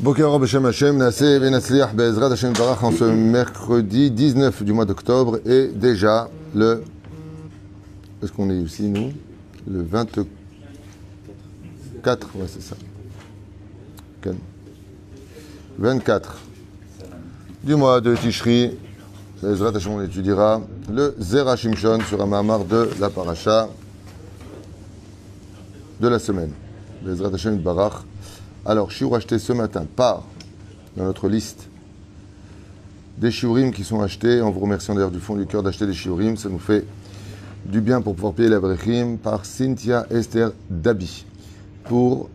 Boker Hashem, Naseh Benatzliach Bezrat Hashem Barach en ce mercredi 19 du mois d'octobre et déjà le. Est-ce qu'on est ici, nous? Le 24. Ouais, c'est ça. Ken. 24 du mois de Tishri. Bezrat Hashem, on étudiera le Zera Shimshon sur un de la paracha de la semaine. Bezrat Hashem Barach. Alors, shiur acheté ce matin par, dans notre liste, des shiurim qui sont achetés, en vous remerciant d'ailleurs du fond du cœur d'acheter des shiurim, ça nous fait du bien pour pouvoir payer la brechim, par Cynthia Esther Dabi, pour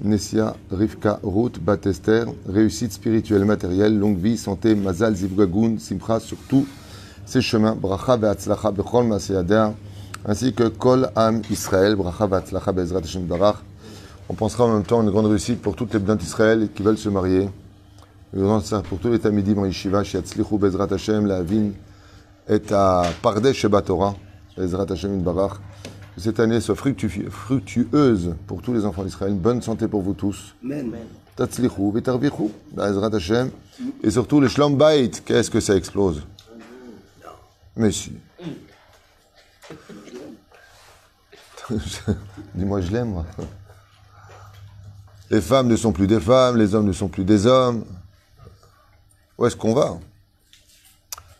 Nessia Rivka Ruth Batester, réussite spirituelle matérielle, longue vie, santé, mazal, zivgagun, simcha, sur tous ces chemins, bracha ve'atzlacha bechol ainsi que kol am Israël, bracha ve'atzlacha be'ezrat Hashem barach, on pensera en même temps à une grande réussite pour toutes les bnot d'Israël qui veulent se marier. Pour tous les Tamidim en Yeshiva, Shiatzlichu Bezrat Hashem, la Avin, et à Pardesh Sheba Torah, Bezrat Hashem Barach. Que cette année soit fructueuse pour tous les enfants d'Israël. Bonne santé pour vous tous. Tatzlichu, Betarvichu, Bezrat Hashem. Et surtout le Shlom Bait, qu'est-ce que ça explose? Mais si. Dis-moi, je l'aime, moi. Les femmes ne sont plus des femmes, les hommes ne sont plus des hommes. Où est-ce qu'on va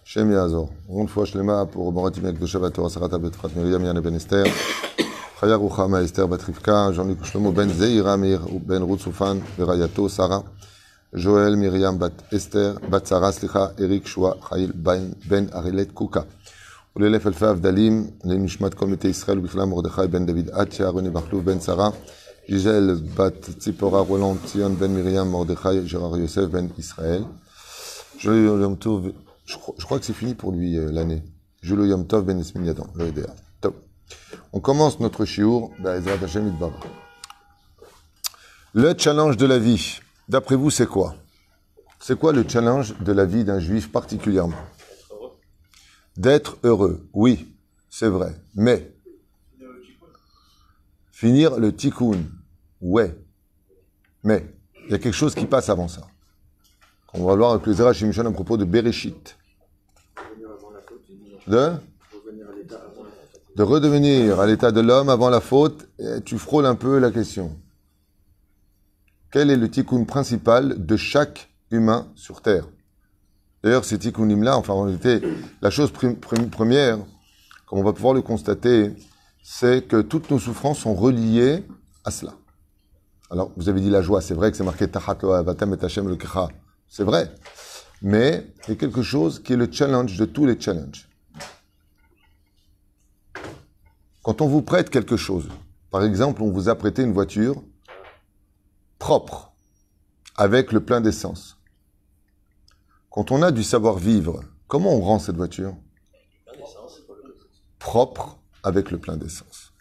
Shem Yazor. Une fois Shlema pour Moratim Ekdosha Torah Sarata Betfrat Miriam Yana Ben Esther. Chaya Ruchama Esther Batrivka. Jean-Luc Shlomo Ben Zeira Mir Ben Ruth Soufan Verayato Sarah. Joël Miriam Bat Esther Bat Sarah Slicha Eric Shua Chail Ben Arilet Kuka. ולאלף אלפי הבדלים לנשמת כל מתי ישראל ובכלל מרדכי בן דוד עטיה, רוני מכלוף בן שרה, Gisèle Bat Tzipora Roland Tion Ben Miriam Mordechai Gérard Yosef Ben Israël. Je crois que c'est fini pour lui l'année. Julo Yom Tov Ben Esmin EDA. Top. On commence notre shiur, Idbar. Le challenge de la vie, d'après vous, c'est quoi? C'est quoi le challenge de la vie d'un juif particulièrement? D'être heureux, oui, c'est vrai. Mais Finir le tikkun, ouais. Mais il y a quelque chose qui passe avant ça. On va voir avec le Zera Shimshon à propos de Bereshit. De? De redevenir à l'état de l'homme avant la faute. Et tu frôles un peu la question. Quel est le tikkun principal de chaque humain sur Terre? D'ailleurs, ces tikkunim-là, enfin, en réalité, la chose première, comme on va pouvoir le constater, c'est que toutes nos souffrances sont reliées à cela. Alors, vous avez dit la joie, c'est vrai que c'est marqué Tahat et Hashem le C'est vrai. Mais il y a quelque chose qui est le challenge de tous les challenges. Quand on vous prête quelque chose, par exemple, on vous a prêté une voiture propre, avec le plein d'essence. Quand on a du savoir-vivre, comment on rend cette voiture? Propre, avec le plein d'essence.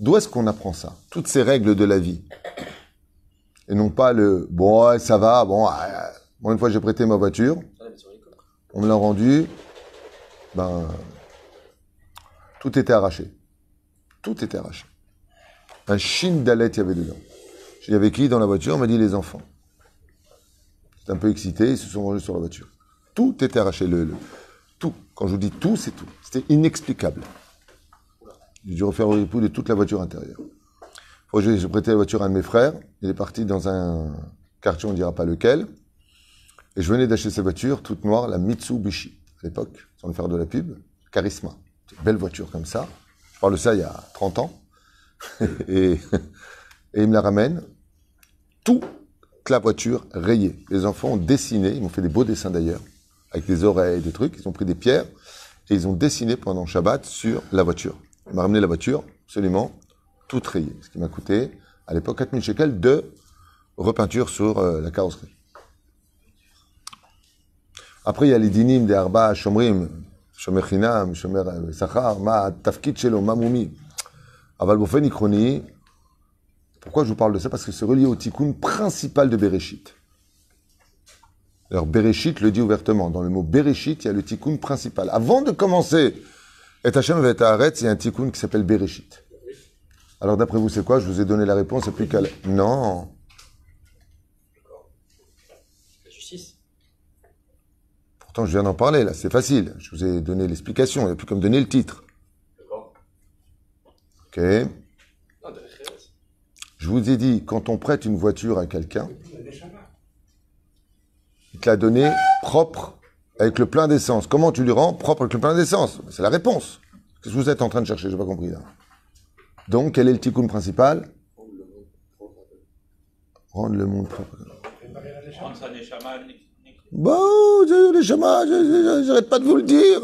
D'où est-ce qu'on apprend ça? Toutes ces règles de la vie. Et non pas le bon, ça va, bon, moi une fois j'ai prêté ma voiture, on me l'a rendu, ben, tout était arraché. Tout était arraché. Un chine d'alette il y avait dedans. Il y avait qui dans la voiture? On m'a dit les enfants. J'étais un peu excité, ils se sont rangés sur la voiture. Tout était arraché. Le, tout. Quand je vous dis tout, c'est tout. C'était inexplicable. J'ai dû refaire le époux de toute la voiture intérieure. J'ai prêté la voiture à un de mes frères. Il est parti dans un quartier, on ne dira pas lequel. Et je venais d'acheter sa voiture, toute noire, la Mitsubishi, à l'époque, sans le faire de la pub, Charisma. Une belle voiture comme ça. Je parle de ça il y a 30 ans. et, et il me la ramène. Toute la voiture rayée. Les enfants ont dessiné, ils m'ont fait des beaux dessins d'ailleurs, avec des oreilles, des trucs. Ils ont pris des pierres et ils ont dessiné pendant Shabbat sur la voiture. M'a ramené la voiture, absolument, toute rayée. Ce qui m'a coûté, à l'époque, 4000 shekels de repeinture sur euh, la carrosserie. Après, il y a les dinim des Arba, Shomrim, Shomer Chinam, Shomer euh, Sachar, Ma Tafkit Shelo, Ma Moumi. Aval Ikroni. Pourquoi je vous parle de ça? Parce que c'est relié au tikkun principal de Bereshit. Alors, Bereshit le dit ouvertement. Dans le mot Bereshit, il y a le tikkun principal. Avant de commencer et Hachem va être arrête, il y un tikkun qui s'appelle Bereshit. Alors d'après vous, c'est quoi? Je vous ai donné la réponse, et puis qu'elle... Non. La justice. Pourtant, je viens d'en parler, là, c'est facile. Je vous ai donné l'explication, il n'y a plus qu'à me donner le titre. Ok. Je vous ai dit, quand on prête une voiture à quelqu'un, il te l'a donnée propre avec le plein d'essence. Comment tu lui rends propre avec le plein d'essence? C'est la réponse. Qu'est-ce que vous êtes en train de chercher? Je n'ai pas compris là. Donc, quel est le tikkun principal? Rendre le monde propre. Bon, les chamas, j'arrête pas de vous le dire.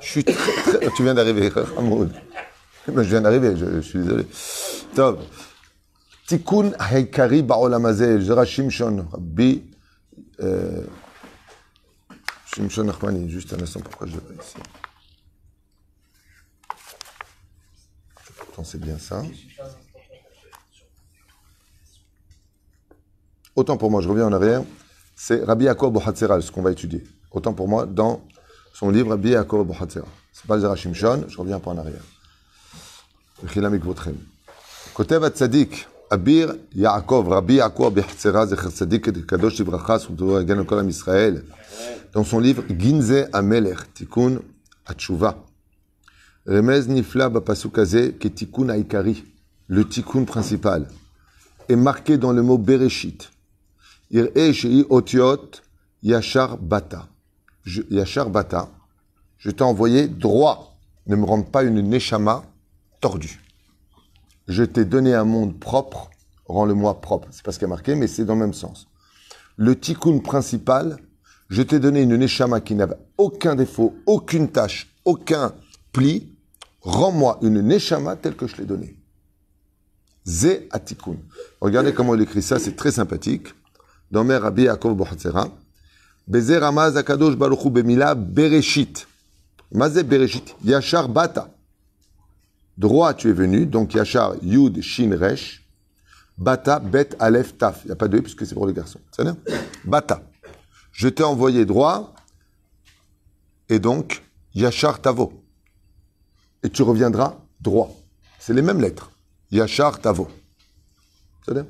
Je suis très, très... Tu viens d'arriver, Hamoud. Je viens d'arriver, je, je, suis désolé. Top. Tikkun haikari ba'olam hazeh, Rabbi, euh, Shimshon Nachmani, juste un instant, pourquoi je l'ai pas ici Pourtant, c'est bien ça. Autant pour moi, je reviens en arrière, c'est Rabbi Yaakov Bohatzera, ce qu'on va étudier. Autant pour moi, dans son livre Rabbi Yaakov Bohatzera. C'est pas le Zerachim je reviens un peu en arrière. Kotev Tzadik. אביר יעקב, רבי יעקב בחצרה, זכר צדיק קדוש לברכה, זכותו יגן על כל עם ישראל, dans son livre גינזה המלך, תיקון התשובה. רמז נפלא בפסוק הזה כתיקון העיקרי, le תיקון principal, est marqué dans le mot bereshit. יראה שהיא אותיות ישר bata. ישר bata, je t'ai envoyé droit, ne me rende pas une neshama tordu. Je t'ai donné un monde propre, rends-le-moi propre. C'est pas ce qui est marqué, mais c'est dans le même sens. Le tikkun principal, je t'ai donné une neshama qui n'avait aucun défaut, aucune tâche, aucun pli. Rends-moi une neshama telle que je l'ai donnée. Ze atikun. Regardez comment il écrit ça, c'est très sympathique. Dans Mer Rabbi Yaakov. Bezer Akadosh Bemila Bereshit. Mazé Bereshit. Yachar Bata. Droit, tu es venu, donc Yachar, Yud, Shin, Resh, Bata, Bet, Aleph, Taf. Il n'y a pas de puisque c'est pour les garçons. C'est bien Bata. Je t'ai envoyé droit, et donc Yachar Tavo. Et tu reviendras droit. C'est les mêmes lettres. Yachar Tavo. C'est bien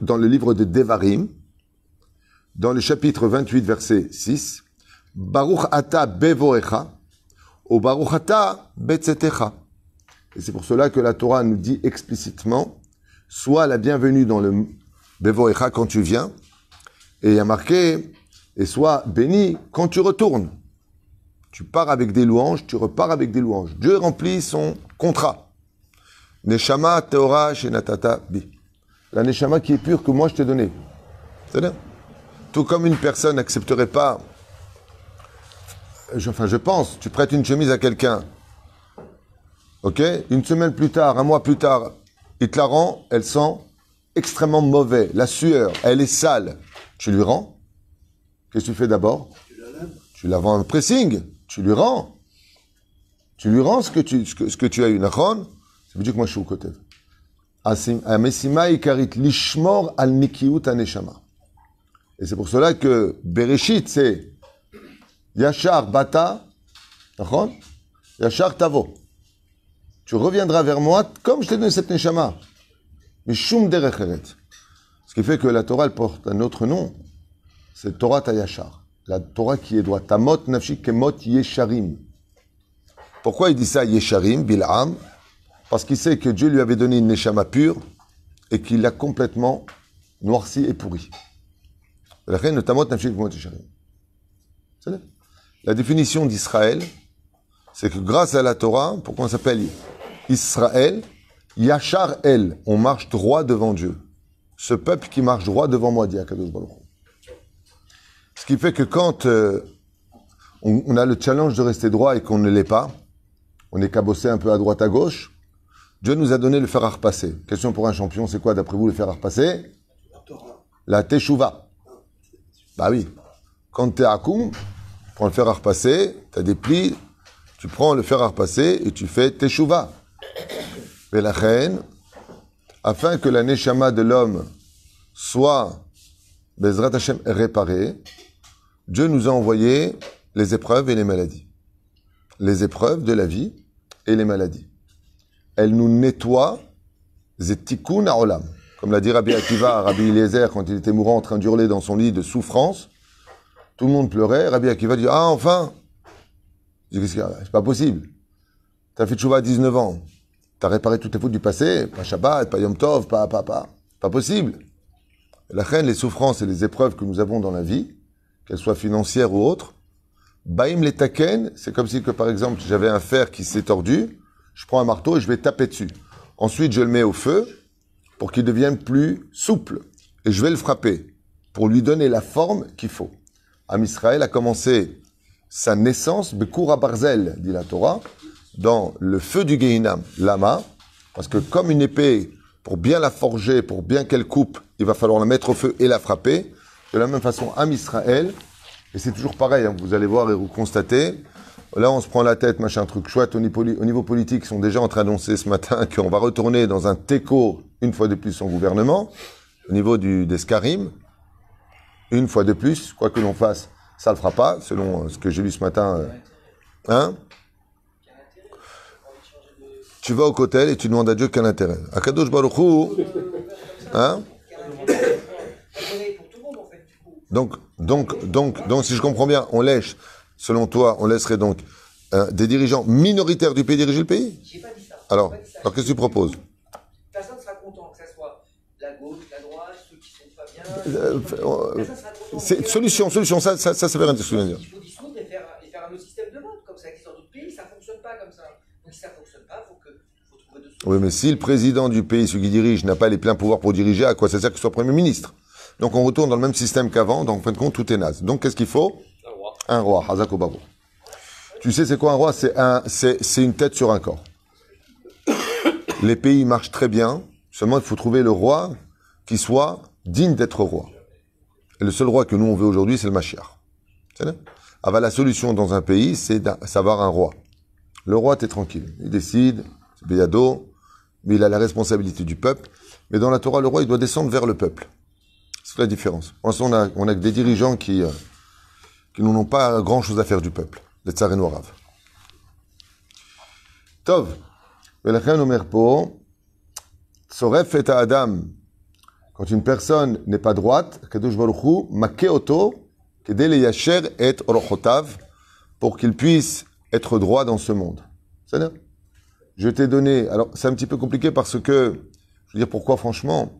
dans le livre de Devarim, dans le chapitre 28, verset 6, Baruch ata bevoecha, ou Baruch ata betzetecha. Et c'est pour cela que la Torah nous dit explicitement, sois la bienvenue dans le bevoecha quand tu viens, et il y a marqué, et sois béni quand tu retournes. Tu pars avec des louanges, tu repars avec des louanges. Dieu remplit son contrat. Neshama Torah Shenatata Bi. La Neshama qui est pure que moi je t'ai donnée. Tout comme une personne n'accepterait pas je, enfin, je pense, tu prêtes une chemise à quelqu'un, ok? Une semaine plus tard, un mois plus tard, il te la rend, elle sent extrêmement mauvais, la sueur, elle est sale. Tu lui rends? Qu'est-ce que tu fais d'abord? Tu la vends un pressing, tu lui rends. Tu lui rends ce que tu, ce que, ce que tu as eu. Ça veut dire que moi je suis au côté. Et c'est pour cela que Bereshit, c'est Yachar bata, Yachar tavo. Tu reviendras vers moi comme je t'ai donné cette neshama. Mais shum derecheret. Ce qui fait que la Torah porte un autre nom. C'est Torah Tayachar. La Torah qui est droite. Tamot nafshi kemot yesharim. Pourquoi il dit ça yesharim, Bil'am? Parce qu'il sait que Dieu lui avait donné une neshama pure et qu'il l'a complètement noirci et pourri. La reine Tamot nafshi kemot yesharim. La définition d'Israël, c'est que grâce à la Torah, pourquoi on s'appelle Israël, Yachar El, on marche droit devant Dieu. Ce peuple qui marche droit devant moi, dit Akadosh Baruch. Ce qui fait que quand euh, on, a le challenge de rester droit et qu'on ne l'est pas, on est cabossé un peu à droite à gauche, Dieu nous a donné le fer à repasser. Question pour un champion, c'est quoi d'après vous le fer à repasser? La teshuva. Bah oui. Quand tu es à Koum, prends le fer à repasser, tu as des plis, tu prends le fer à repasser et tu fais teshuva. Mais la reine, afin que la neshama de l'homme soit Bezrat réparée, Dieu nous a envoyé les épreuves et les maladies. Les épreuves de la vie et les maladies. Elle nous nettoie, zetikun olam, comme l'a dit Rabbi Akiva, Rabbi Eliezer, quand il était mourant en train d'hurler dans son lit de souffrance, tout le monde pleurait. Rabbi Akiva dit Ah, enfin Je dis C'est pas possible. Tu as fait tchouva à 19 ans. Tu as réparé toutes tes fautes du passé. Pas Shabbat, pas Yom Tov, pas, pas, pas. Pas possible. La reine, les souffrances et les épreuves que nous avons dans la vie, qu'elles soient financières ou autres, Baïm les taken, c'est comme si que par exemple j'avais un fer qui s'est tordu, je prends un marteau et je vais taper dessus. Ensuite, je le mets au feu pour qu'il devienne plus souple et je vais le frapper pour lui donner la forme qu'il faut. Am Israël a commencé sa naissance, Bekoura Barzel, dit la Torah, dans le feu du Gehinam, lama, parce que comme une épée, pour bien la forger, pour bien qu'elle coupe, il va falloir la mettre au feu et la frapper. De la même façon, Am Israël, et c'est toujours pareil, hein, vous allez voir et vous constatez, là on se prend la tête, machin truc chouette, au niveau, au niveau politique, ils sont déjà en train d'annoncer ce matin qu'on va retourner dans un TECO, une fois de plus, son gouvernement, au niveau du, des Scarim, une fois de plus, quoi que l'on fasse, ça le fera pas, selon euh, ce que j'ai lu ce matin. Euh, hein Tu vas au cotel et tu demandes à Dieu quel intérêt. Akadosh Baruchou, hein donc, donc, donc, donc, si je comprends bien, on laisse, selon toi, on laisserait donc euh, des dirigeants minoritaires du pays diriger le pays? Alors, alors qu'est-ce que tu proposes Personne sera content, que ce soit la gauche, la droite, ceux qui sont pas bien. Euh, euh. C'est solution, solution, ça, ça, ça, ça veut rien dire. Il faut dissoudre et faire, et faire un autre système de vote, comme ça existe dans d'autres pays, ça fonctionne pas comme ça. Donc si ça fonctionne pas, faut que, faut trouver d'autres solutions. Oui, mais si le président du pays, celui qui dirige, n'a pas les pleins pouvoirs pour diriger, à quoi ça sert qu'il soit Premier ministre? Donc on retourne dans le même système qu'avant, donc en fin de compte, tout est naze. Donc qu'est-ce qu'il faut? Un roi, Hazak Obabo. Tu sais, c'est quoi un roi? C'est un, c'est, c'est une tête sur un corps. Les pays marchent très bien, seulement il faut trouver le roi qui soit digne d'être roi. Et le seul roi que nous on veut aujourd'hui, c'est le Mashiach. C'est vrai Ah bah, la solution dans un pays, c'est d'a- savoir un roi. Le roi, t'es tranquille. Il décide, c'est Béado, mais il a la responsabilité du peuple. Mais dans la Torah, le roi, il doit descendre vers le peuple. C'est la différence. Pour l'instant, on a, on a que des dirigeants qui, euh, qui n'en ont pas grand chose à faire du peuple. Les tsars et noiraves. Tov. ולכן אומר פה, צורף את האדם, quand une personne n'est pas droite, Kadosh Baruchu, Makeoto, et Orochotav, pour qu'il puisse être droit dans ce monde. C'est. Je t'ai donné, alors c'est un petit peu compliqué parce que, je veux dire pourquoi franchement,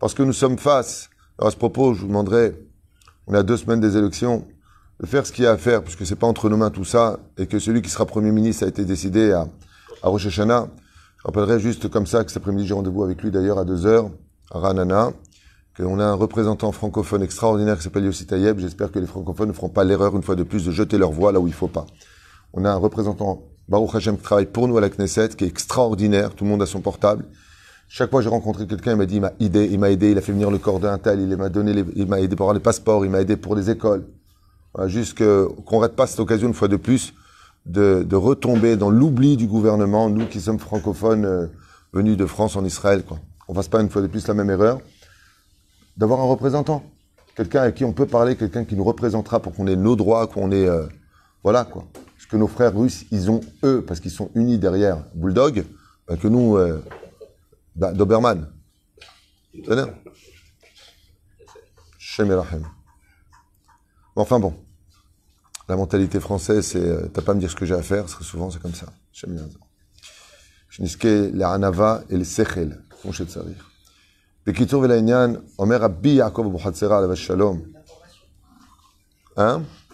parce que nous sommes face, alors à ce propos, je vous demanderai, on a deux semaines des élections, de faire ce qu'il y a à faire, puisque c'est pas entre nos mains tout ça, et que celui qui sera Premier ministre a été décidé à, à Rosh Je rappellerai juste comme ça que cet après-midi, j'ai rendez-vous avec lui d'ailleurs à deux heures. Ranana, qu'on a un représentant francophone extraordinaire qui s'appelle Yossi Tayeb. J'espère que les francophones ne feront pas l'erreur une fois de plus de jeter leur voix là où il faut pas. On a un représentant, Baruch Hashem, qui travaille pour nous à la Knesset, qui est extraordinaire. Tout le monde a son portable. Chaque fois que j'ai rencontré quelqu'un, il m'a dit, il m'a aidé, il m'a aidé, il a fait venir le corps d'un tel, il m'a donné, les- il m'a aidé pour avoir les passeports, il m'a aidé pour les écoles. Voilà, juste que, qu'on rate pas cette occasion une fois de plus de, de retomber dans l'oubli du gouvernement, nous qui sommes francophones euh, venus de France en Israël, quoi on fasse pas une fois de plus la même erreur, d'avoir un représentant, quelqu'un à qui on peut parler, quelqu'un qui nous représentera pour qu'on ait nos droits, qu'on ait... Euh, voilà quoi. Ce que nos frères russes, ils ont eux, parce qu'ils sont unis derrière Bulldog, bah, que nous, euh, ben, Doberman. Enfin bon, la mentalité française, c'est euh, t'as pas à me dire ce que j'ai à faire, parce que souvent c'est comme ça. J'aime bien. les anava et les sechel. כמו שצריך. בקיצור ולעניין, אומר רבי יעקב אבוחצירא עליו השלום, hein?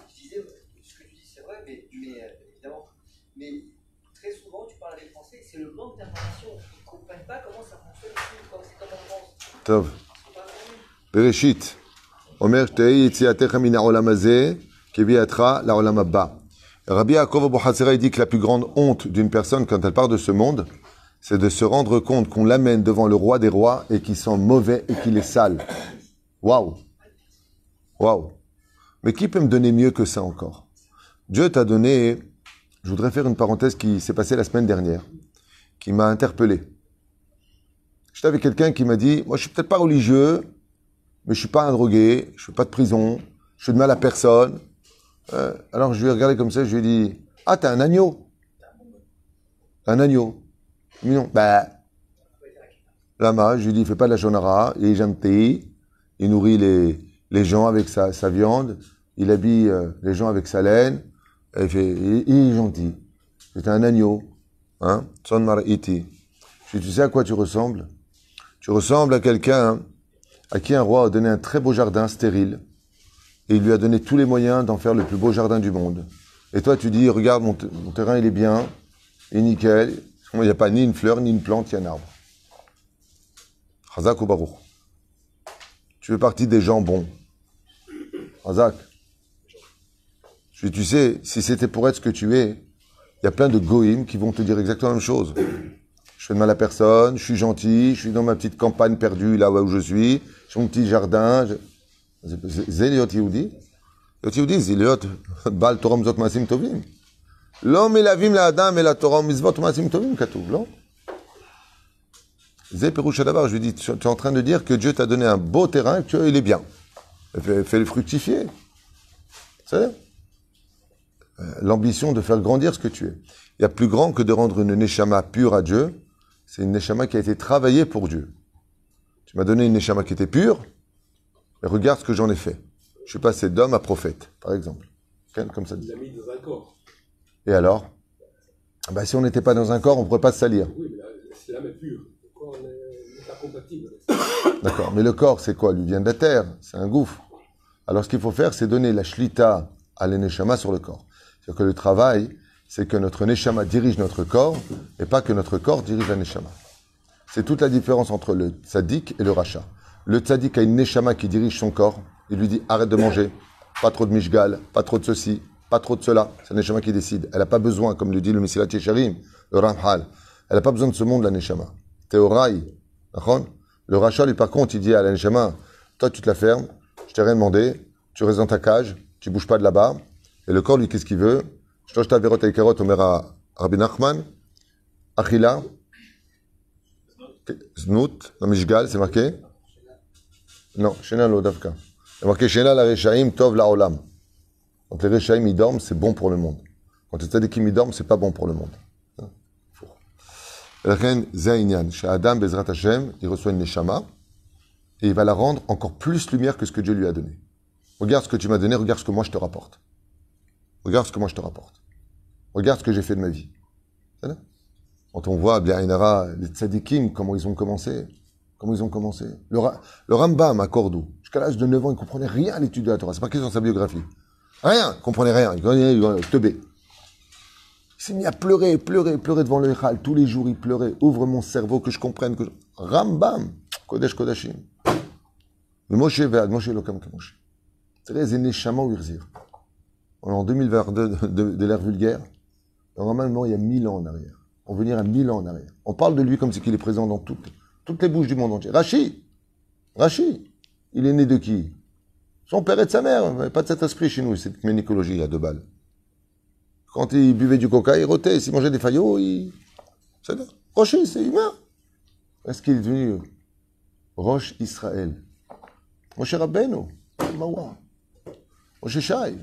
Je disais, ce que tu dis, c'est vrai, mais, mais euh, évidemment, mais très souvent, tu parles avec les Français, c'est le manque d'information. Ils ne comprennent pas comment ça fonctionne ici, comment c'est comme en France. טוב, Ils sont pas vraiment- בראשית, אומר שתהי יציאתך מן העולם הזה, כביאתך לעולם הבא. Rabbi Yaakov Abuhatzera, il dit que la plus grande honte d'une personne quand elle part de ce monde, c'est de se rendre compte qu'on l'amène devant le roi des rois et qu'il sent mauvais et qu'il est sale. Waouh! Waouh! Mais qui peut me donner mieux que ça encore? Dieu t'a donné, je voudrais faire une parenthèse qui s'est passée la semaine dernière, qui m'a interpellé. J'étais avec quelqu'un qui m'a dit, moi je suis peut-être pas religieux, mais je suis pas un drogué, je fais pas de prison, je fais de mal à personne. Euh, alors je lui ai regardé comme ça, je lui ai dit, ah t'es un agneau. Un agneau. Mais non, bah, Lama, je lui dis, fais pas de la shonara, il est gentil, il nourrit les, les gens avec sa, sa viande, il habille euh, les gens avec sa laine, et il, est gentil. C'est un agneau, hein, son mar'iti. Je dis, tu sais à quoi tu ressembles? Tu ressembles à quelqu'un hein, à qui un roi a donné un très beau jardin stérile, et il lui a donné tous les moyens d'en faire le plus beau jardin du monde. Et toi, tu dis, regarde, mon, mon terrain, il est bien, il est nickel, il n'y a pas ni une fleur, ni une plante, il y a un arbre. Razak ou Baruch. Tu fais partie des gens bons. Razak. Je dis, tu sais, si c'était pour être ce que tu es, il y a plein de goïms qui vont te dire exactement la même chose. Je fais de mal à personne, je suis gentil, je suis dans ma petite campagne perdue là où je suis, j'ai mon petit jardin. Zéliot Yehudi. Yehudi, Zéliot, Bal Torom Zot Masim Tovim. לא מלהבים לאדם אלא תורה ומצוות ומעשים טובים כתוב, לא? זה פירוש הדבר, je lui dis, tu es en train de dire que Dieu t'a donné un beau terrain et que tu- il est bien. Fais- Fais-le fructifier. C'est l'ambition de faire grandir ce que tu es. Il y a plus grand que de rendre une neshama pure à Dieu, c'est une neshama qui a été travaillée pour Dieu. Tu m'as donné une neshama qui était pure, et regarde ce que j'en ai fait. Je suis passé d'homme à prophète, par exemple. Comme ça dit. Il l'a mis dans un corps. Et alors? Ah bah, Si on n'était pas dans un corps, on ne pourrait pas se salir. Oui, c'est l'âme pure. Le corps n'est pas compatible. D'accord. Mais le corps, c'est quoi? Lui vient de la terre. C'est un gouffre. Alors, ce qu'il faut faire, c'est donner la shlita à l'eneshama sur le corps. C'est-à-dire que le travail, c'est que notre neshama dirige notre corps et pas que notre corps dirige la neshama. C'est toute la différence entre le tzaddik et le rachat. Le tzaddik a une neshama qui dirige son corps. Il lui dit arrête de manger, pas trop de mishgal, pas trop de ceci, pas trop de cela. C'est la neshama qui décide. Elle n'a pas besoin, comme le dit le Messilat Yesharim, le Ramhal. Elle n'a pas besoin de ce monde, la neshama. Théoraï. D'accord? Le rachat, lui, par contre, il dit à la neshama, toi, tu te la fermes, je t'ai rien demandé, tu restes dans ta cage, tu bouges pas de là-bas. Et le corps, lui, qu'est-ce qu'il veut? Je ta verot et karot, omer à Rabbi Nachman, Achila, Znout, dans Mishgal, c'est marqué? Non, Shena lo davka. C'est marqué Shena la Rechaim, Tov la Olam. Donc les Réchaïm, ils dorment, c'est bon pour le monde. Quand les Tzadikim, ils dorment, c'est pas bon pour le monde. Hein, Adam Bezrat Hashem, il reçoit une Neshama et il va la rendre encore plus lumière que ce que Dieu lui a donné. Regarde ce que tu m'as donné, regarde ce que moi je te rapporte. Regarde ce que moi je te rapporte. Regarde ce que j'ai fait de ma vie. Quand on voit bien les tzadikim, comment ils ont commencé, comment ils ont commencé. Le, le Rambam à Cordoue, jusqu'à l'âge de 9 ans, il comprenait rien à l'étude de la Torah. C'est marqué sur sa biographie. Rien, comprenait rien. Il teubé. Il s'est mis à pleurer, pleurer, pleurer devant le Echal. Tous les jours, il pleurait. Ouvre mon cerveau, que je comprenne. Que je... Rambam, Kodesh Kodashim. Le Moshe Ve'ad, Moshe Lokam Moshe. C'est les Neshama ou Irzir. On est en 2022 de, de, l'ère vulgaire. Normalement, il y a 1000 ans en arrière. On veut dire à 1000 ans en arrière. On parle de lui comme si qu'il est présent dans toutes, toutes les bouches du monde entier. Rachi Rachi Il est né de qui? Son père et sa mère. Pas de cet esprit chez nous, cette ménicologie à deux balles. Quand il buvait du coca, il rotait. S'il mangeait des faillots, il. C'est. Rocher, c'est humain. Est-ce qu'il est devenu Roche Israël? Moshe Rabbeinu Mawa Moshe Shai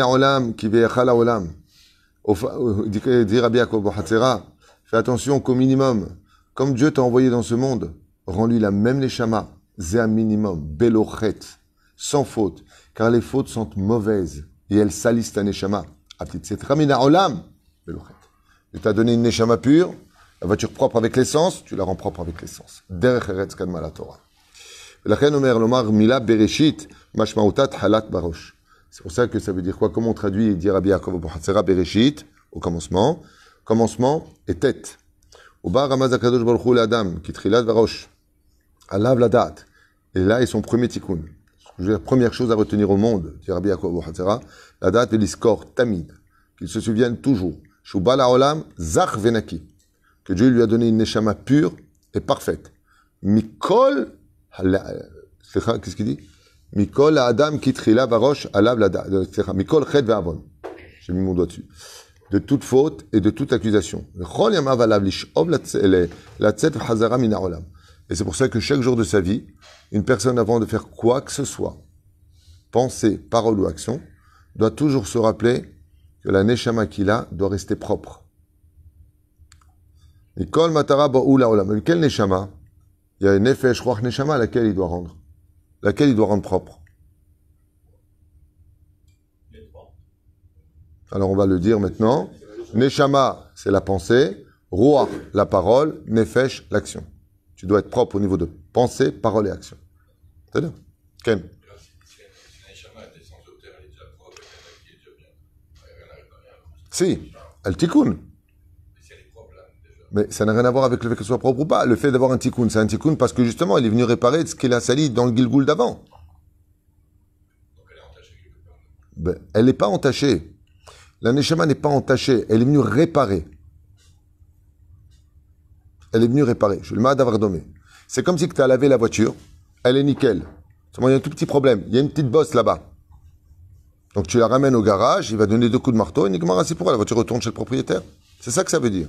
ha'olam ki ve'echal ha'olam. Au fa- euh, dit Rabbi Yaakov fais attention qu'au minimum, comme Dieu t'a envoyé dans ce monde, rends-lui la même neshama, zéa minimum, belochet, sans faute, car les fautes sont mauvaises et elles salissent ta neshama. olam, belochet. Je t'ai donné une neshama pure, la voiture propre avec l'essence, tu la rends propre avec l'essence. Derech eretz la Torah. Lomar mila bereshit, halat barosh. C'est pour ça que ça veut dire quoi? Comment on traduit et dire Rabbi Yaakov Bereshit, au commencement? Commencement et tête. Oba Ramaz Akadosh Baruch Adam, qui trilade Varosh, Alav la date. Et là est son premier tikkun. La première chose à retenir au monde, dit Rabbi la date est l'iscore tamid, qu'il se souvienne toujours. Shubal Olam Zach Venaki, que Dieu lui a donné une neshama pure et parfaite. Mikol, qu'est-ce qu'il dit? Mikol Adam Kitrila Varosh Alav la date. Euh, Mikol Chet Ve'avon. J'ai mis mon doigt dessus de toute faute et de toute accusation. Et c'est pour ça que chaque jour de sa vie, une personne avant de faire quoi que ce soit, pensée, parole ou action, doit toujours se rappeler que la neshama qu'il a doit rester propre. Mais quel neshama? Il y a une nefesh, neshama à laquelle il doit rendre. Laquelle il doit rendre propre? Alors on va le dire maintenant. Neshama, c'est la pensée. Ruach, la parole. Nefesh, l'action. Tu dois être propre au niveau de pensée, parole et action. C'est bien. Ken Si, elle tikkun. Mais ça n'a rien à voir avec le fait qu'elle soit propre ou pas. Le fait d'avoir un tikkun, c'est un tikkun parce que justement, il est venu réparer ce qu'il a sali dans le Gilgoul d'avant. Ben, elle n'est pas entachée. La Neshama n'est pas entachée. Elle est venue réparer. Elle est venue réparer. Je le mets d'avoir dommé. C'est comme si tu as lavé la voiture. Elle est nickel. Il y a un tout petit problème. Il y a une petite bosse là-bas. Donc tu la ramènes au garage, il va donner deux coups de marteau, et c'est pour elle. La voiture retourne chez le propriétaire. C'est ça que ça veut dire.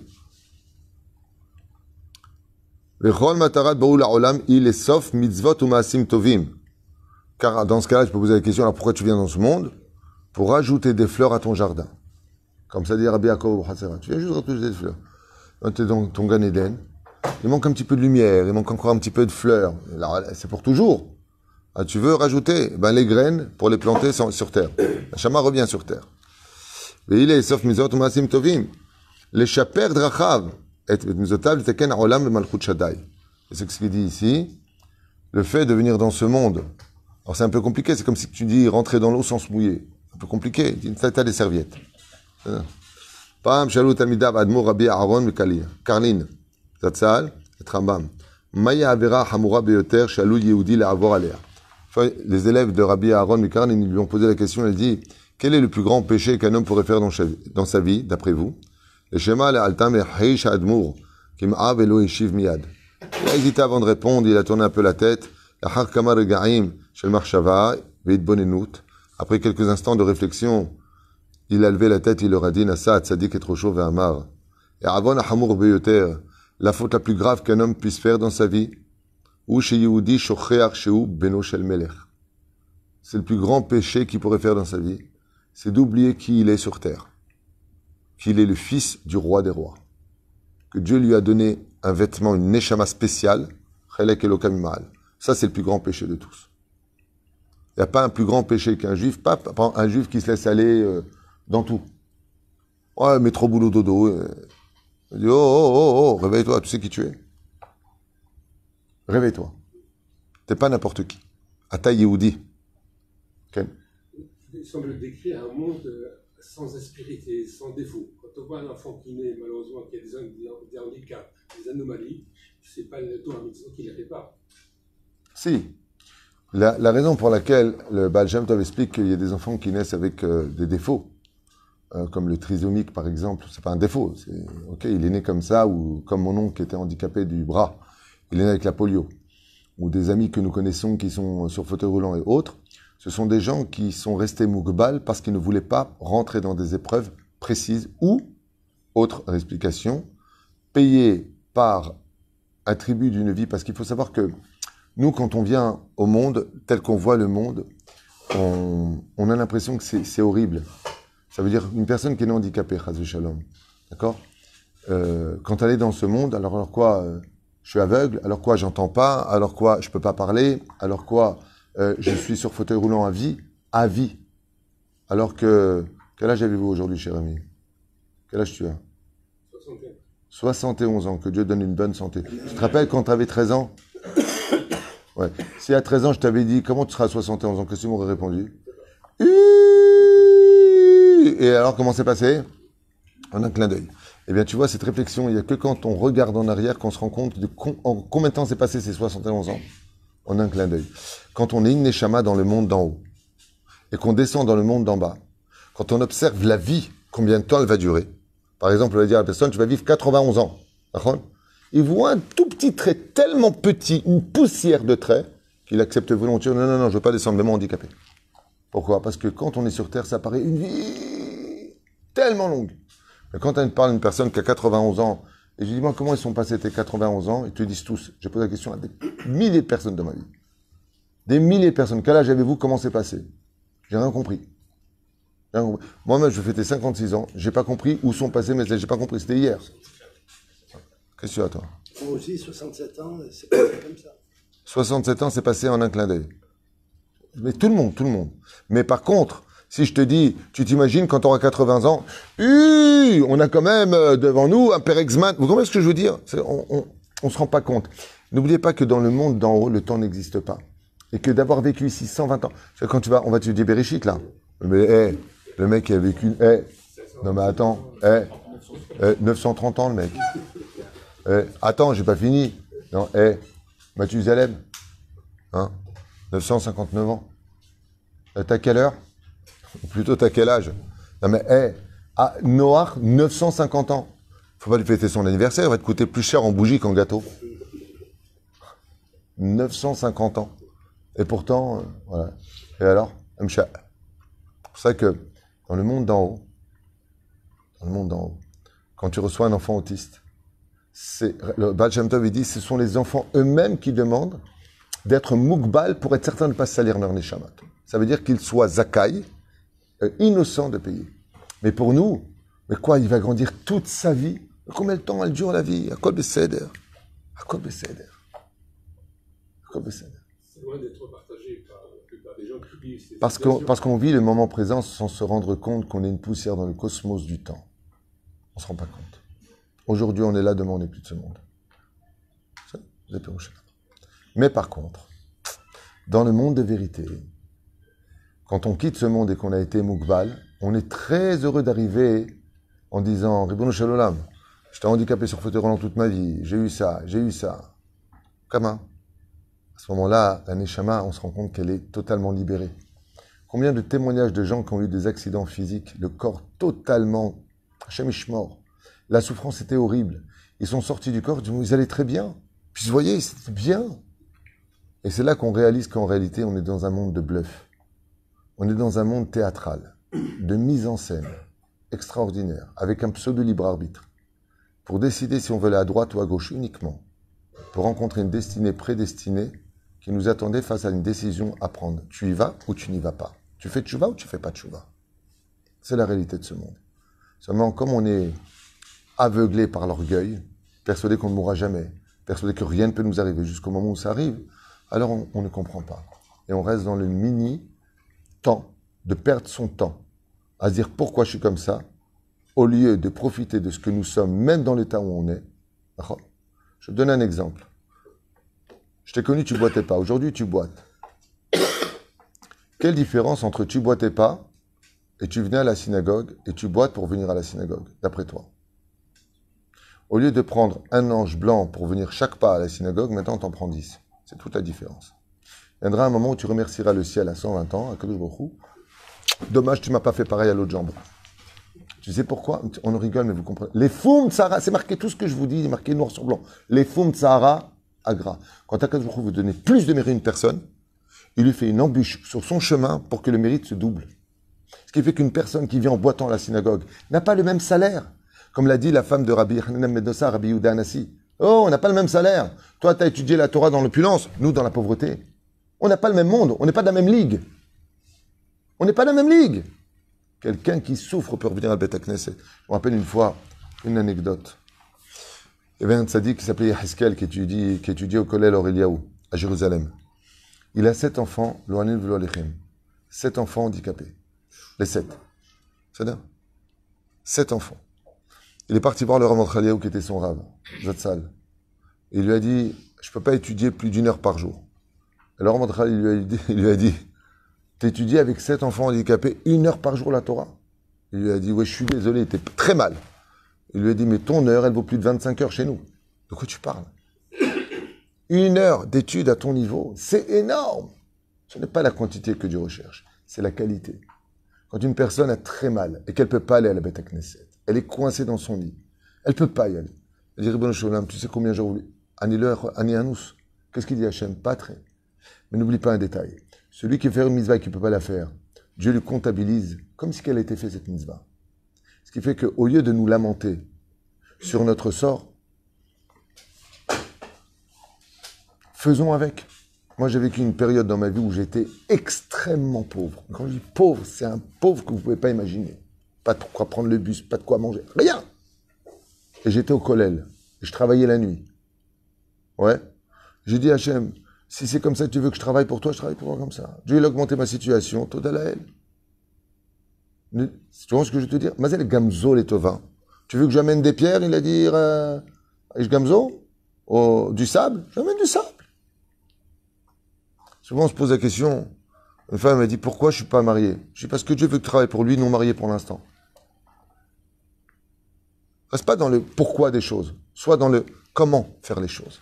Car dans ce cas-là, je peux poser la question, alors pourquoi tu viens dans ce monde? Pour rajouter des fleurs à ton jardin. Comme ça dit Rabbi Yaakov Tu viens juste rajouter des fleurs. Tu es dans ton Gan Eden. Il manque un petit peu de lumière, il manque encore un petit peu de fleurs. C'est pour toujours. Ah, tu veux rajouter ben, les graines pour les planter sur terre. La chama revient sur terre. il est sauf mizot masim tovim. Les chaper drachav et mizotav teken olam malchut shaddai. C'est ce qu'il dit ici. Le fait de venir dans ce monde. Alors c'est un peu compliqué. C'est comme si tu dis rentrer dans l'eau sans se mouiller. Un peu compliqué. T'as des serviettes. Shalut amidav admur rabbi Aaron mikali. Karlin. Zatzal et Rambam. Maya avera hamura beyoter shalou yehudi le'avor alea les élèves de Rabbi Aaron Mikaran, ils lui ont posé la question, elle dit, quel est le plus grand péché qu'un homme pourrait faire dans sa vie, d'après vous Le schéma, le altam heish admur, kim av elo yeshiv miyad. Il a hésité avant de répondre, il a tourné un peu la tête. Après quelques instants de réflexion, il a levé la tête, il leur a dit, Nasa tzadik et trop chaud amar. Et avant la faute la plus grave qu'un homme puisse faire dans sa vie, c'est le plus grand péché qu'il pourrait faire dans sa vie, c'est d'oublier qui il est sur terre, qu'il est le fils du roi des rois, que Dieu lui a donné un vêtement, une neshama spéciale, ça c'est le plus grand péché de tous. Il n'y a pas un plus grand péché qu'un juif, pas un juif qui se laisse aller euh, dans tout. Ouais, mais trop boulot dodo. Euh. Il dit, oh, oh, oh, oh, réveille-toi, tu sais qui tu es. Réveille-toi. T'es pas n'importe qui. Ata Yehoudi. Il semble décrire un monde euh, sans aspérité, sans défaut. Quand on voit un enfant qui naît, malheureusement, qui a des, handicaps, des anomalies, c'est pas le tour qui ne fait pas. Si. La, la, raison pour laquelle le Baal Shem Tov explique qu'il y a des enfants qui naissent avec euh, des défauts, euh, comme le trisomique par exemple, c'est pas un défaut. ok, il est né comme ça, ou comme mon oncle qui était handicapé du bras il est né avec la polio, ou des amis que nous connaissons qui sont sur fauteuil roulant et autres, ce sont des gens qui sont restés mougbal parce qu'ils ne voulaient pas rentrer dans des épreuves précises ou, autre explication, payés par un tribut d'une vie. Parce qu'il faut savoir que nous, quand on vient au monde, tel qu'on voit le monde, on, a l'impression que c'est horrible. Ça veut dire une personne qui est handicapée, Shalom. D'accord euh, Quand elle est dans ce monde, alors, alors quoi euh, je suis aveugle, alors quoi, j'entends pas, alors quoi, je peux pas parler, alors quoi, euh, je suis sur fauteuil roulant à vie, à vie. Alors que, quel âge avez-vous aujourd'hui, cher ami? Quel âge tu as? 71. 71 ans, que Dieu donne une bonne santé. Tu te rappelles quand tu avais 13 ans? Ouais. Si à 13 ans, je t'avais dit, comment tu seras à 71 ans, qu'est-ce que tu m'aurais répondu? Et alors, comment c'est passé? En un clin d'œil. Eh bien, tu vois, cette réflexion, il n'y a que quand on regarde en arrière qu'on se rend compte de en combien de temps s'est passé ces 71 ans en un clin d'œil. Quand on est une dans le monde d'en haut et qu'on descend dans le monde d'en bas, quand on observe la vie, combien de temps elle va durer. Par exemple, on va dire à la personne, tu vas vivre 91 ans. Il voit un tout petit trait tellement petit, une poussière de trait, qu'il accepte volontiers. Non, non, non, je ne veux pas descendre, même handicapé. Pourquoi? Parce que quand on est sur Terre, ça paraît une vie tellement longue. Mais quand tu parles d'une personne qui a 91 ans, et je dis, moi, comment ils sont passés tes 91 ans? Ils te disent tous. J'ai posé la question à des milliers de personnes dans ma vie. Des milliers de personnes. Quel âge avez-vous? Comment c'est passé? J'ai rien compris. Moi-même, je fêtais 56 ans. J'ai pas compris où sont passés mes J'ai pas compris. C'était hier. Qu'est-ce que tu as, toi? Moi aussi, 67 ans, c'est pas comme ça. 67 ans, c'est passé en un clin d'œil. Mais tout le monde, tout le monde. Mais par contre, si je te dis, tu t'imagines quand tu auras 80 ans, on a quand même euh, devant nous un père Exman. Vous comprenez ce que je veux dire? On on se rend pas compte. N'oubliez pas que dans le monde d'en haut, le temps n'existe pas. Et que d'avoir vécu ici 120 ans. Quand tu vas, on va étudier Bereshit, là. Mais, hé, le mec qui a vécu, hé, non mais attends, hé, hé, 930 ans, le mec. Eh, attends, j'ai pas fini. Non, hé, Mathusalem, hein, 959 ans. T'as quelle heure? Plutôt t'as quel âge? Non mais, hé, ah, Noach, 950 ans. Faut pas lui fêter son anniversaire, il va te coûter plus cher en bougie qu'en gâteau. 950 ans. Et pourtant, euh, voilà. Et alors. C'est pour ça que dans le monde d'en haut, dans le monde d'en haut, quand tu reçois un enfant autiste, le Baal Shem Tov il dit ce sont les enfants eux-mêmes qui demandent d'être moukbal pour être certain de ne pas salir leur neshamat. Ça veut dire qu'ils soient zakai, euh, innocents de payer. Mais pour nous, mais quoi, il va grandir toute sa vie? Combien de temps elle dure la vie? À quoi beseder À quoi beseder À quoi C'est loin d'être partagé par la plupart des gens qui vivent ces Parce qu'on situations. parce qu'on vit le moment présent sans se rendre compte qu'on est une poussière dans le cosmos du temps. On se rend pas compte. Aujourd'hui, on est là, demain, on n'est plus de ce monde. Mais par contre, dans le monde de vérité, quand on quitte ce monde et qu'on a été Moukbal, on est très heureux d'arriver en disant Ribono Shalom, j'étais handicapé sur fauteuil roulant toute ma vie, j'ai eu ça, j'ai eu ça. Comment À ce moment-là, la Neshama, on se rend compte qu'elle est totalement libérée. Combien de témoignages de gens qui ont eu des accidents physiques, le corps totalement mort. La souffrance était horrible. Ils sont sortis du corps, ils allaient très bien. Puis vous voyez, c'était bien. Et c'est là qu'on réalise qu'en réalité, on est dans un monde de bluff. On est dans un monde théâtral, de mise en scène extraordinaire, avec un pseudo libre arbitre, pour décider si on veut aller à droite ou à gauche uniquement, pour rencontrer une destinée prédestinée qui nous attendait face à une décision à prendre. Tu y vas ou tu n'y vas pas? Tu fais tchouva ou tu fais pas tchouva? C'est la réalité de ce monde. Seulement, comme on est aveuglé par l'orgueil, persuadé qu'on ne mourra jamais, persuadé que rien ne peut nous arriver jusqu'au moment où ça arrive, alors on, on ne comprend pas. Et on reste dans le mini de perdre son temps à dire pourquoi je suis comme ça, au lieu de profiter de ce que nous sommes, même dans l'état où on est. D'accord Je donne un exemple. Je t'ai connu, tu boitais pas. Aujourd'hui, tu boites. Quelle différence entre tu boitais pas et tu venais à la synagogue et tu boites pour venir à la synagogue, d'après toi? Au lieu de prendre un ange blanc pour venir chaque pas à la synagogue, maintenant t'en prends 10. C'est toute la différence. Viendra un moment où tu remercieras le ciel à 120 ans, à. Dommage, tu m'as pas fait pareil à l'autre jambe. Tu sais pourquoi? On rigole, mais vous comprenez. Les foum Sahara, c'est marqué tout ce que je vous dis, c'est marqué noir sur blanc. Les foum Sahara, agra. Quand Hu vous donne plus de mérite à une personne, il lui fait une embûche sur son chemin pour que le mérite se double. Ce qui fait qu'une personne qui vient en boitant à la synagogue n'a pas le même salaire. Comme l'a dit la femme de Rabbi Hanan Medossa, Rabbi Yehuda Anassi. Oh, on n'a pas le même salaire. Toi, tu as étudié la Torah dans l'opulence, nous dans la pauvreté. On n'a pas le même monde, on n'est pas de la même ligue. On n'est pas de la même ligue. Quelqu'un qui souffre peut revenir à Beth Knesset. Je me rappelle une fois une anecdote. Il y avait un tzaddik qui s'appelait Yaheskel qui étudiait au Kollel Aureliaou, à Jérusalem. Il a sept enfants. Sept enfants handicapés. Les sept. C'est. Sept enfants. Il est parti voir le Rav Chaliaou qui était son rave, Zatzal. Il lui a dit, je peux pas étudier plus d'une heure par jour. Alors Rav Chaliaou lui a dit, il lui a dit, t'étudies avec sept enfants handicapés une heure par jour la Torah? Il lui a dit, ouais, je suis désolé, il était très mal. Il lui a dit, mais ton heure, elle vaut plus de 25 heures chez nous. De quoi tu parles? Une heure d'études à ton niveau, c'est énorme. Ce n'est pas la quantité que Dieu recherche, c'est la qualité. Quand une personne a très mal et qu'elle ne peut pas aller à la Beth Knesset, elle est coincée dans son lit, elle ne peut pas y aller. Elle dit, tu sais combien j'ai voulu? Anous. Qu'est-ce qu'il dit Hachem? Pas très. N'oublie pas un détail. Celui qui fait une mitzvah et qui ne peut pas la faire, Dieu lui comptabilise comme si elle a été faite cette mitzvah. Ce qui fait qu'au lieu de nous lamenter sur notre sort, faisons avec. Moi, j'ai vécu une période dans ma vie où j'étais extrêmement pauvre. Quand je dis pauvre, c'est un pauvre que vous ne pouvez pas imaginer. Pas de quoi prendre le bus, pas de quoi manger, rien. Et j'étais au collèle. Et je travaillais la nuit. Ouais. J'ai dit à Hachem, si c'est comme ça que tu veux que je travaille pour toi, je travaille pour toi comme ça. Dieu, il a augmenté ma situation, total à elle. Tu vois ce que je veux te dire? Mazel Gamzo les Tova. Tu veux que j'amène des pierres? Il a dit, euh, Gamzo? Du sable? J'amène du sable. Souvent, on se pose la question. Une femme m'a dit Pourquoi je ne suis pas marié? Je dis Parce que Dieu veut que tu travailles pour lui, non marié pour l'instant. Reste pas dans le pourquoi des choses, soit dans le comment faire les choses.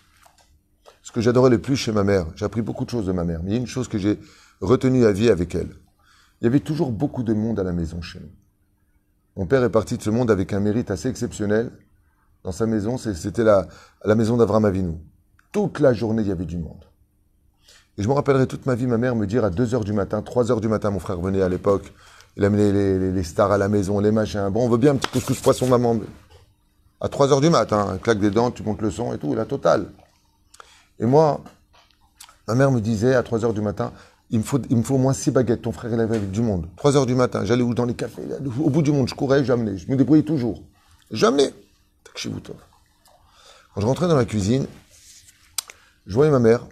Ce que j'adorais le plus chez ma mère, j'ai appris beaucoup de choses de ma mère, mais il y a une chose que j'ai retenue à vie avec elle. Il y avait toujours beaucoup de monde à la maison chez nous. Mon père est parti de ce monde avec un mérite assez exceptionnel. Dans sa maison, c'était la, la maison d'Avram Avinu. Toute la journée, il y avait du monde. Et je me rappellerai toute ma vie ma mère me dire à 2h du matin, 3h du matin, mon frère venait à l'époque, il amenait les, stars à la maison, les machins. Bon, on veut bien un petit couscous poisson maman. À 3h du matin, claque des dents, tu montes le son et tout, la totale. Et moi, ma mère me disait à 3h du matin, il me, faut, il me faut au moins 6 baguettes, ton frère est avait avec du monde. 3h du matin, j'allais où dans les cafés, au bout du monde, je courais, j'amenais, je me débrouillais toujours. J'amenais. Quand je rentrais dans la cuisine, je voyais ma mère,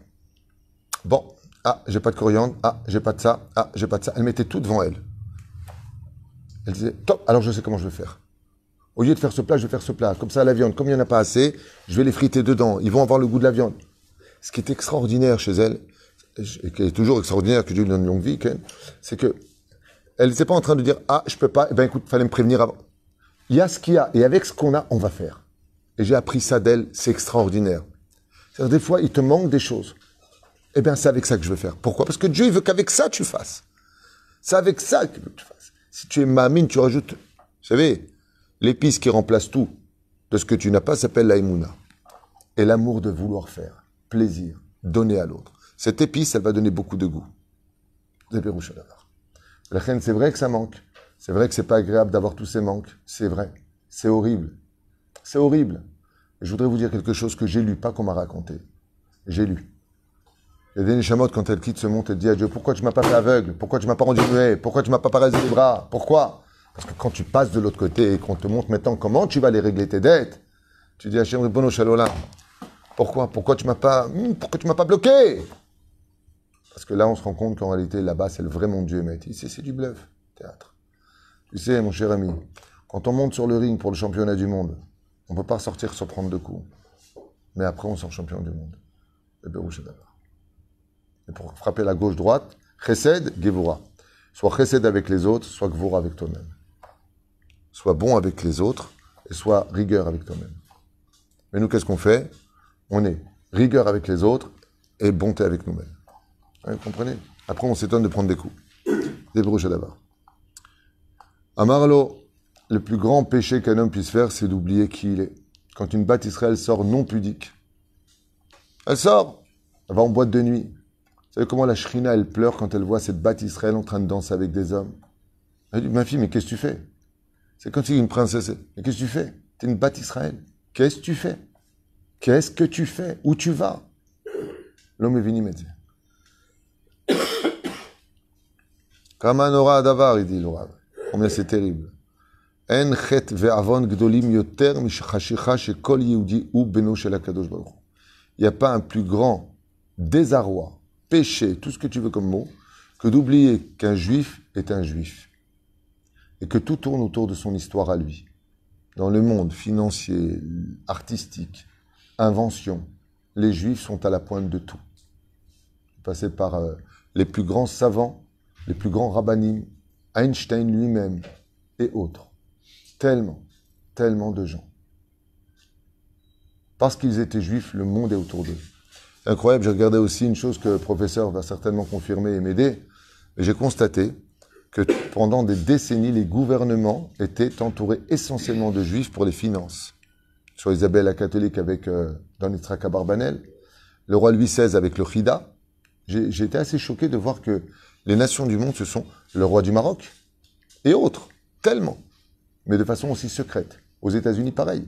Bon, ah, j'ai pas de coriandre, ah, j'ai pas de ça, ah, j'ai pas de ça. Elle mettait tout devant elle. Elle disait, top, alors je sais comment je vais faire. Au lieu de faire ce plat, je vais faire ce plat. Comme ça, la viande, comme il n'y en a pas assez, je vais les friter dedans. Ils vont avoir le goût de la viande. Ce qui est extraordinaire chez elle, et qui est toujours extraordinaire, que Dieu lui donne une longue vie, c'est que elle n'était pas en train de dire, ah, je peux pas, eh ben écoute, fallait me prévenir avant. Il y a ce qu'il y a, et avec ce qu'on a, on va faire. Et j'ai appris ça d'elle, c'est extraordinaire. Des fois, il te manque des choses. Eh bien, c'est avec ça que je veux faire. Pourquoi? Parce que Dieu, il veut qu'avec ça, tu fasses. C'est avec ça qu'il veut que tu fasses. Si tu es mamine, tu rajoutes, vous savez, l'épice qui remplace tout de ce que tu n'as pas s'appelle l'aïmouna. Et l'amour de vouloir faire, plaisir, donner à l'autre. Cette épice, elle va donner beaucoup de goût. C'est vrai que ça manque. C'est vrai que c'est pas agréable d'avoir tous ces manques. C'est vrai. C'est horrible. C'est horrible. je voudrais vous dire quelque chose que j'ai lu, pas qu'on m'a raconté. J'ai lu. Il y a des quand elles quittent ce monde, elles disent à Dieu, pourquoi tu m'as pas fait aveugle? Pourquoi tu m'as pas rendu muet? Pourquoi tu m'as pas paralysé les bras? Pourquoi? Parce que quand tu passes de l'autre côté et qu'on te montre maintenant comment tu vas les régler tes dettes, tu dis Hachem Ribono Shalola, pourquoi? Pourquoi tu m'as pas, hmm, pourquoi tu m'as pas bloqué? Parce que là, on se rend compte qu'en réalité, là-bas, c'est le vrai monde Dieu, mais ici, c'est du bluff, théâtre. Tu sais, mon cher ami, quand on monte sur le ring pour le championnat du monde, on ne peut pas sortir sans prendre de coups. Mais après, on sort champion du monde. Le d'abord. Et pour frapper la gauche-droite, chesed, gevura. Soit chesed avec les autres, soit gevura avec toi-même. Sois bon avec les autres et sois rigueur avec toi-même. Mais nous, qu'est-ce qu'on fait? On est rigueur avec les autres et bonté avec nous-mêmes. vous comprenez? Après, on s'étonne de prendre des coups. Des brouches d'abord. Amarlo, le plus grand péché qu'un homme puisse faire, c'est d'oublier qui il est. Quand une batte Israël sort non pudique, elle sort, elle va en boîte de nuit, vous savez comment la Shrina, elle pleure quand elle voit cette batte Israël en train de danser avec des hommes? Elle dit, ma fille, mais qu'est-ce que tu fais? C'est comme si une princesse. Mais qu'est-ce que tu fais? Tu es une batte Israël. Qu'est-ce que tu fais? Qu'est-ce que tu fais? Où tu vas? L'homme est venu me dire. Kamanora Adavar, il dit l'Orav. Combien c'est terrible. En chet ve'avon gdolim yoter mishachashicha shekol yehudi ou beno shel Il n'y a pas un plus grand désarroi péché, tout ce que tu veux comme mot, que d'oublier qu'un juif est un juif. Et que tout tourne autour de son histoire à lui. Dans le monde financier, artistique, invention, les juifs sont à la pointe de tout. Passé par euh, les plus grands savants, les plus grands rabbinim, Einstein lui-même et autres. Tellement, tellement de gens. Parce qu'ils étaient juifs, le monde est autour d'eux incroyable. J'ai regardé aussi une chose que le professeur va certainement confirmer et m'aider. J'ai constaté que pendant des décennies, les gouvernements étaient entourés essentiellement de juifs pour les finances. Sur Isabelle la catholique avec euh, Barbanel, le roi Louis XVI avec le Khida. J'ai été assez choqué de voir que les nations du monde, ce sont le roi du Maroc et autres, tellement, mais de façon aussi secrète. Aux États-Unis, pareil.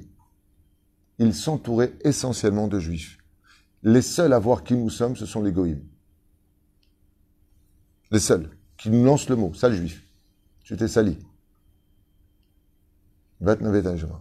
Ils s'entouraient essentiellement de juifs. Les seuls à voir qui nous sommes, ce sont les goïms. Les seuls qui nous lancent le mot, sale juif. Tu t'es sali. Bet Navet Benjamin.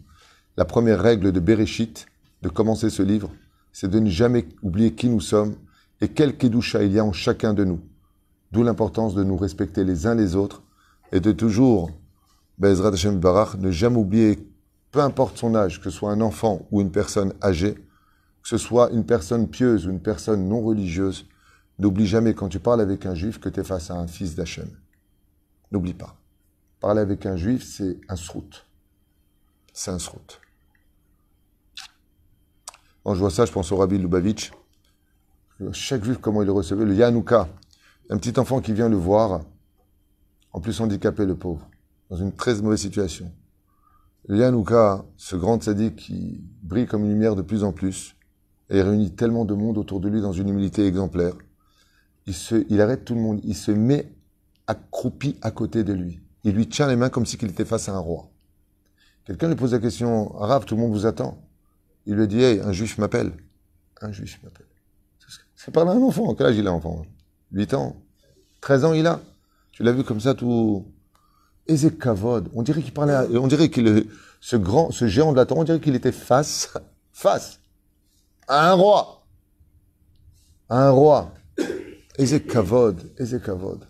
La première règle de Bereshit, de commencer ce livre, c'est de ne jamais oublier qui nous sommes et quel kedusha il y a en chacun de nous. D'où l'importance de nous respecter les uns les autres et de toujours, Bezrat Hashem Barach, ne jamais oublier, peu importe son âge, que ce soit un enfant ou une personne âgée, que ce soit une personne pieuse ou une personne non religieuse, n'oublie jamais quand tu parles avec un juif que tu es face à un fils d'Hachem. N'oublie pas. Parler avec un juif, c'est un srout. C'est un srout. Quand je vois ça, je pense au Rabbi Lubavitch. Chaque juif, comment il le recevait, le Yanouka. Un petit enfant qui vient le voir, en plus handicapé, le pauvre, dans une très mauvaise situation. Le Yanouka, ce grand sadique qui brille comme une lumière de plus en plus, et réunit tellement de monde autour de lui dans une humilité exemplaire, il, se, il arrête tout le monde, il se met accroupi à côté de lui. Il lui tient les mains comme s'il était face à un roi. Quelqu'un lui pose la question, Rav, tout le monde vous attend? Il lui dit, hey, un juif m'appelle. Un juif m'appelle. C'est par là un enfant. Quel âge il a, enfant 8 ans. 13 ans, il a. Tu l'as vu comme ça, tout. Ezekavod. On dirait qu'il parlait, à... on dirait qu'il, ce grand, ce géant de la Torah, on dirait qu'il était face, face à un roi. À un roi. Ezekavod. Ezekavod.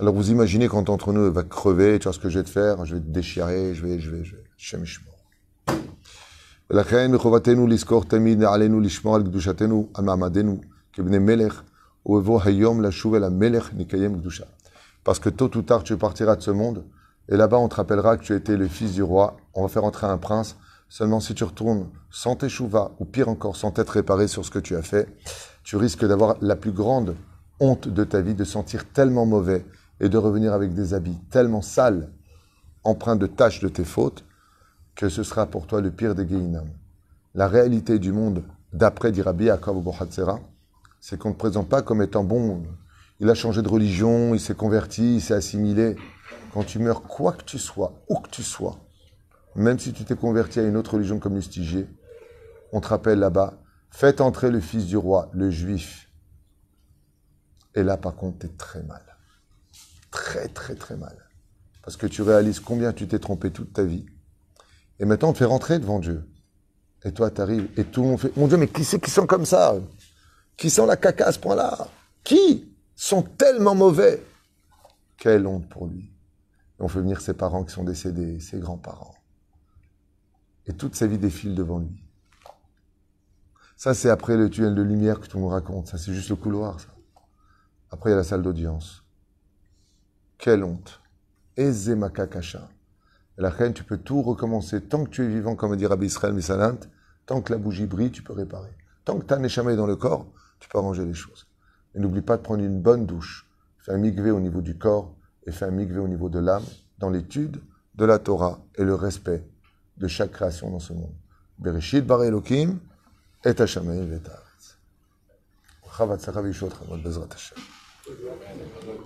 Alors vous imaginez quand entre nous va crever, tu vois ce que je vais te faire, je vais te déchirer, je vais, je vais, je vais, Shem ישמור. ולכן מחובתנו לזכור תמיד עלינו לשמור על קדושתנו, על מעמדנו כבני מלך, ובבוא היום לשוב אל המלך נקיים קדושה. Parce que tôt ou tard tu partiras de ce monde, et là-bas on te rappellera que tu étais le fils du roi, on va faire entrer un prince, seulement si tu retournes sans tes chouvas, ou pire encore sans t'être réparé sur ce que tu as fait, tu risques d'avoir la plus grande honte de ta vie, de sentir tellement mauvais, et de revenir avec des habits tellement sales, empreints de taches de tes fautes, que ce sera pour toi le pire des Gehinam. La réalité du monde, d'après dit Rabbi Yaakov c'est qu'on ne te présente pas comme étant bon. Il a changé de religion, il s'est converti, il s'est assimilé. Quand tu meurs, quoi que tu sois, où que tu sois, même si tu t'es converti à une autre religion comme Lustigier, on te rappelle là-bas, faites entrer le fils du roi, le juif. Et là, par contre, t'es très mal très très très mal. Parce que tu réalises combien tu t'es trompé toute ta vie. Et maintenant, on te fait rentrer devant Dieu. Et toi, tu arrives, et tout le monde fait, mon Dieu, mais qui c'est qui sont comme ça? Qui sont la caca à ce point-là? Qui? Sont tellement mauvais Quelle honte pour lui. on fait venir ses parents qui sont décédés, ses grands-parents. Et toute sa vie défile devant lui. Ça, c'est après le tunnel de lumière que tout le monde raconte. Ça, c'est juste le couloir, ça. Après, il y a la salle d'audience. Quelle honte. Ezemaka kasha. La reine, tu peux tout recommencer. Tant que tu es vivant, comme dit Rabbi Israël Misalant, tant que la bougie brille, tu peux réparer. Tant que tu as jamais dans le corps, tu peux arranger les choses. Et n'oublie pas de prendre une bonne douche. Fais un migvé au niveau du corps et fais un migvé au niveau de l'âme, dans l'étude de la Torah et le respect de chaque création dans ce monde. Bereshit bar Elohim et Bezrat.